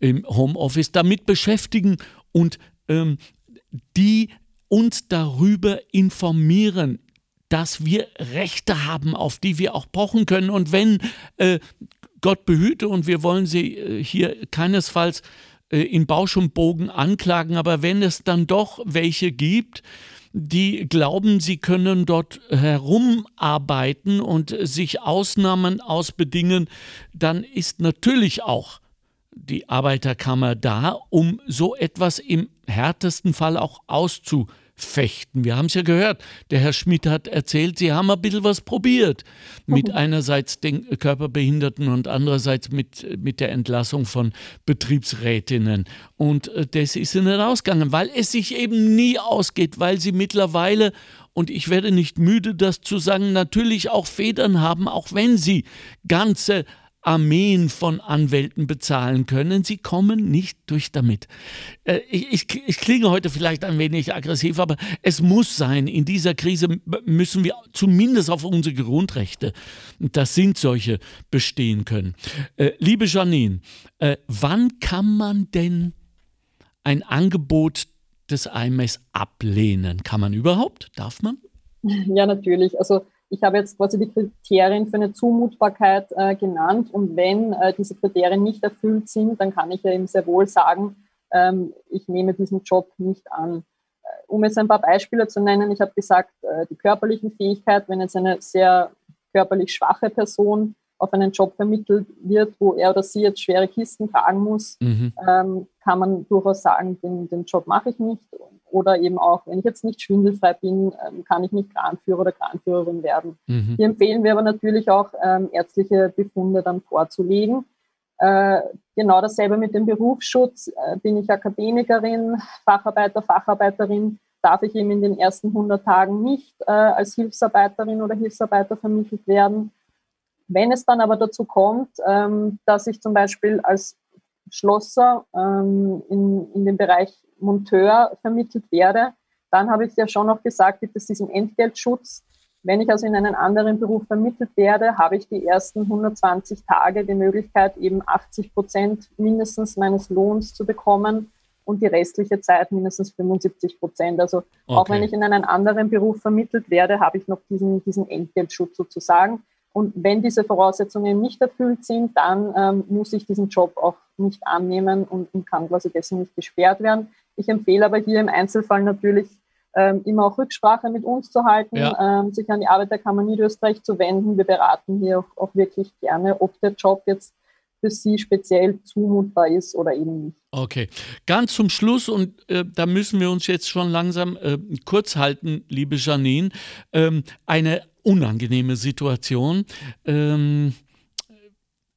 im Homeoffice damit beschäftigen und ähm, die uns darüber informieren, dass wir Rechte haben, auf die wir auch pochen können. Und wenn äh, Gott behüte und wir wollen sie äh, hier keinesfalls äh, in Bausch und Bogen anklagen, aber wenn es dann doch welche gibt, die glauben, sie können dort herumarbeiten und sich Ausnahmen ausbedingen, dann ist natürlich auch die Arbeiterkammer da, um so etwas im härtesten Fall auch auszuprobieren fechten. Wir haben es ja gehört. Der Herr Schmidt hat erzählt, Sie haben ein bisschen was probiert. Mit mhm. einerseits den Körperbehinderten und andererseits mit, mit der Entlassung von Betriebsrätinnen. Und äh, das ist nicht ausgegangen, weil es sich eben nie ausgeht, weil Sie mittlerweile, und ich werde nicht müde, das zu sagen, natürlich auch Federn haben, auch wenn Sie ganze Armeen von Anwälten bezahlen können. Sie kommen nicht durch damit. Äh, ich, ich, ich, klinge heute vielleicht ein wenig aggressiv, aber es muss sein. In dieser Krise müssen wir zumindest auf unsere Grundrechte, das sind solche, bestehen können. Äh, liebe Janine, äh, wann kann man denn ein Angebot des IMS ablehnen? Kann man überhaupt? Darf man? Ja, natürlich. Also ich habe jetzt quasi die Kriterien für eine Zumutbarkeit äh, genannt und wenn äh, diese Kriterien nicht erfüllt sind, dann kann ich ja eben sehr wohl sagen, ähm, ich nehme diesen Job nicht an. Äh, um jetzt ein paar Beispiele zu nennen, ich habe gesagt, äh, die körperlichen Fähigkeiten, wenn jetzt eine sehr körperlich schwache Person auf einen Job vermittelt wird, wo er oder sie jetzt schwere Kisten tragen muss, mhm. ähm, kann man durchaus sagen, den, den Job mache ich nicht. Oder eben auch, wenn ich jetzt nicht schwindelfrei bin, ähm, kann ich nicht Kranführer oder Kranführerin werden. Mhm. Hier empfehlen wir aber natürlich auch, ähm, ärztliche Befunde dann vorzulegen. Äh, genau dasselbe mit dem Berufsschutz. Äh, bin ich Akademikerin, Facharbeiter, Facharbeiterin, darf ich eben in den ersten 100 Tagen nicht äh, als Hilfsarbeiterin oder Hilfsarbeiter vermittelt werden. Wenn es dann aber dazu kommt, ähm, dass ich zum Beispiel als Schlosser ähm, in, in den Bereich Monteur vermittelt werde, dann habe ich ja schon noch gesagt, gibt es diesen Entgeltschutz. Wenn ich also in einen anderen Beruf vermittelt werde, habe ich die ersten 120 Tage die Möglichkeit, eben 80 Prozent mindestens meines Lohns zu bekommen und die restliche Zeit mindestens 75 Prozent. Also okay. auch wenn ich in einen anderen Beruf vermittelt werde, habe ich noch diesen, diesen Entgeltschutz sozusagen. Und wenn diese Voraussetzungen nicht erfüllt sind, dann ähm, muss ich diesen Job auch nicht annehmen und, und, kann quasi dessen nicht gesperrt werden. Ich empfehle aber hier im Einzelfall natürlich ähm, immer auch Rücksprache mit uns zu halten, ja. ähm, sich an die Arbeiterkammer Niederösterreich zu wenden. Wir beraten hier auch, auch wirklich gerne, ob der Job jetzt für Sie speziell zumutbar ist oder eben nicht. Okay, ganz zum Schluss und äh, da müssen wir uns jetzt schon langsam äh, kurz halten, liebe Janine. Ähm, eine unangenehme Situation. Ähm,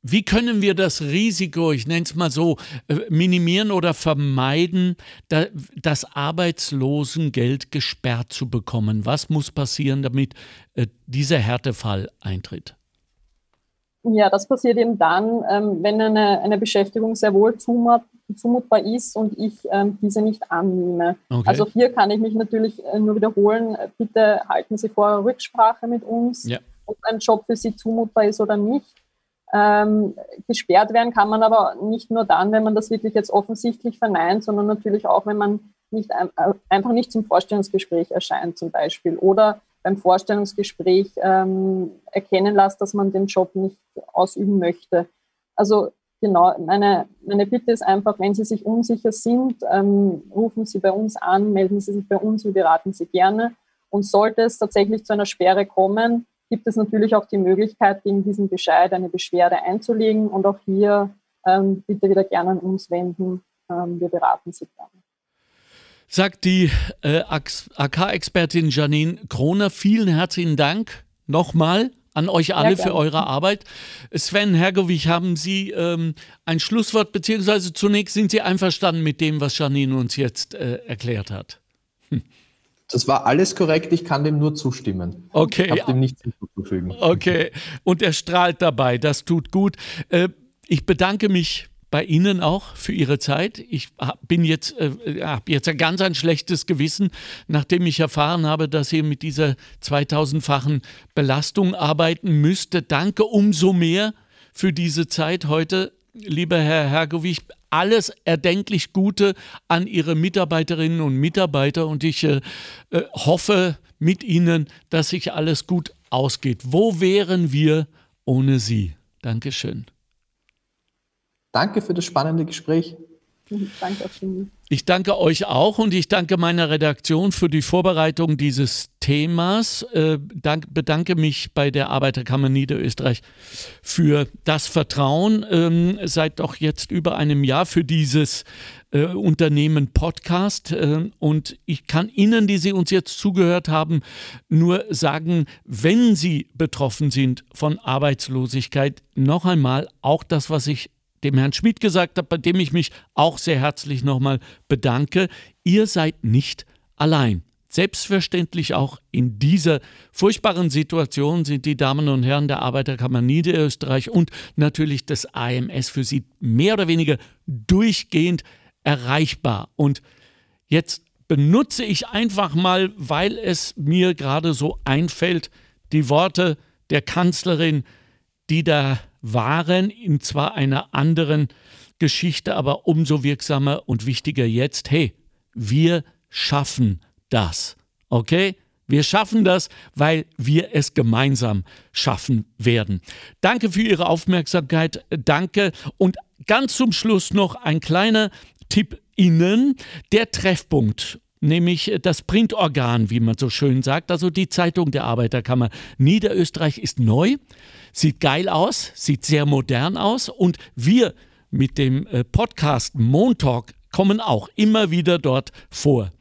wie können wir das Risiko, ich nenne es mal so, äh, minimieren oder vermeiden, das Arbeitslosengeld gesperrt zu bekommen? Was muss passieren, damit äh, dieser Härtefall eintritt? Ja, das passiert eben dann, ähm, wenn eine, eine Beschäftigung sehr wohl zumut, zumutbar ist und ich ähm, diese nicht annehme. Okay. Also hier kann ich mich natürlich äh, nur wiederholen, bitte halten Sie vorher Rücksprache mit uns, ja. ob ein Job für Sie zumutbar ist oder nicht. Ähm, gesperrt werden kann man aber nicht nur dann, wenn man das wirklich jetzt offensichtlich verneint, sondern natürlich auch, wenn man nicht äh, einfach nicht zum Vorstellungsgespräch erscheint zum Beispiel oder beim Vorstellungsgespräch ähm, erkennen lässt, dass man den Job nicht ausüben möchte. Also genau, meine, meine Bitte ist einfach, wenn Sie sich unsicher sind, ähm, rufen Sie bei uns an, melden Sie sich bei uns, wir beraten Sie gerne. Und sollte es tatsächlich zu einer Sperre kommen, gibt es natürlich auch die Möglichkeit, gegen diesen Bescheid eine Beschwerde einzulegen. Und auch hier ähm, bitte wieder gerne an uns wenden. Ähm, wir beraten Sie gerne sagt die äh, AK-Expertin Janine Kroner. Vielen herzlichen Dank nochmal an euch alle für eure Arbeit. Sven Hergovich, haben Sie ähm, ein Schlusswort, beziehungsweise zunächst sind Sie einverstanden mit dem, was Janine uns jetzt äh, erklärt hat? Hm. Das war alles korrekt, ich kann dem nur zustimmen. Okay. Ich habe dem nichts hinzuzufügen. Okay, und er strahlt dabei, das tut gut. Äh, ich bedanke mich bei Ihnen auch für Ihre Zeit. Ich bin jetzt, äh, habe jetzt ein ganz ein schlechtes Gewissen, nachdem ich erfahren habe, dass ihr mit dieser 2000-fachen Belastung arbeiten müsste. Danke umso mehr für diese Zeit heute, lieber Herr Hergovich. Alles erdenklich Gute an Ihre Mitarbeiterinnen und Mitarbeiter und ich äh, äh, hoffe mit Ihnen, dass sich alles gut ausgeht. Wo wären wir ohne Sie? Dankeschön. Danke für das spannende Gespräch. Danke, ich danke euch auch und ich danke meiner Redaktion für die Vorbereitung dieses Themas. Äh, dank, bedanke mich bei der Arbeiterkammer Niederösterreich für das Vertrauen ähm, seit doch jetzt über einem Jahr für dieses äh, Unternehmen Podcast. Äh, und ich kann Ihnen, die Sie uns jetzt zugehört haben, nur sagen, wenn Sie betroffen sind von Arbeitslosigkeit, noch einmal auch das, was ich dem Herrn Schmidt gesagt habe, bei dem ich mich auch sehr herzlich nochmal bedanke. Ihr seid nicht allein. Selbstverständlich auch in dieser furchtbaren Situation sind die Damen und Herren der Arbeiterkammer Niederösterreich und natürlich des AMS für Sie mehr oder weniger durchgehend erreichbar. Und jetzt benutze ich einfach mal, weil es mir gerade so einfällt, die Worte der Kanzlerin, die da waren, in zwar einer anderen Geschichte, aber umso wirksamer und wichtiger jetzt. Hey, wir schaffen das. Okay? Wir schaffen das, weil wir es gemeinsam schaffen werden. Danke für Ihre Aufmerksamkeit. Danke. Und ganz zum Schluss noch ein kleiner Tipp Ihnen. Der Treffpunkt nämlich das Printorgan, wie man so schön sagt. Also die Zeitung der Arbeiterkammer Niederösterreich ist neu, sieht geil aus, sieht sehr modern aus und wir mit dem äh, Podcast Montalk kommen auch immer wieder dort vor.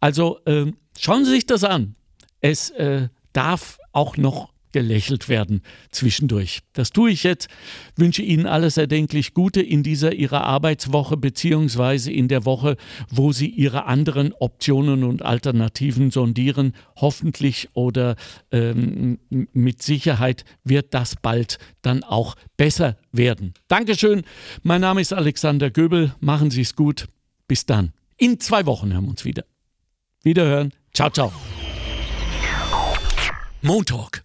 Also äh, schauen Sie sich das an. Es äh, darf auch noch gelächelt werden zwischendurch. Das tue ich jetzt. Wünsche Ihnen alles erdenklich Gute in dieser Ihrer Arbeitswoche beziehungsweise in der Woche, wo Sie Ihre anderen Optionen und Alternativen sondieren. Hoffentlich oder ähm, mit Sicherheit wird das bald dann auch besser werden. Dankeschön. Mein Name ist Alexander Göbel. Machen Sie es gut. Bis dann. In zwei Wochen hören wir uns wieder. Wiederhören. Ciao, ciao. Montalk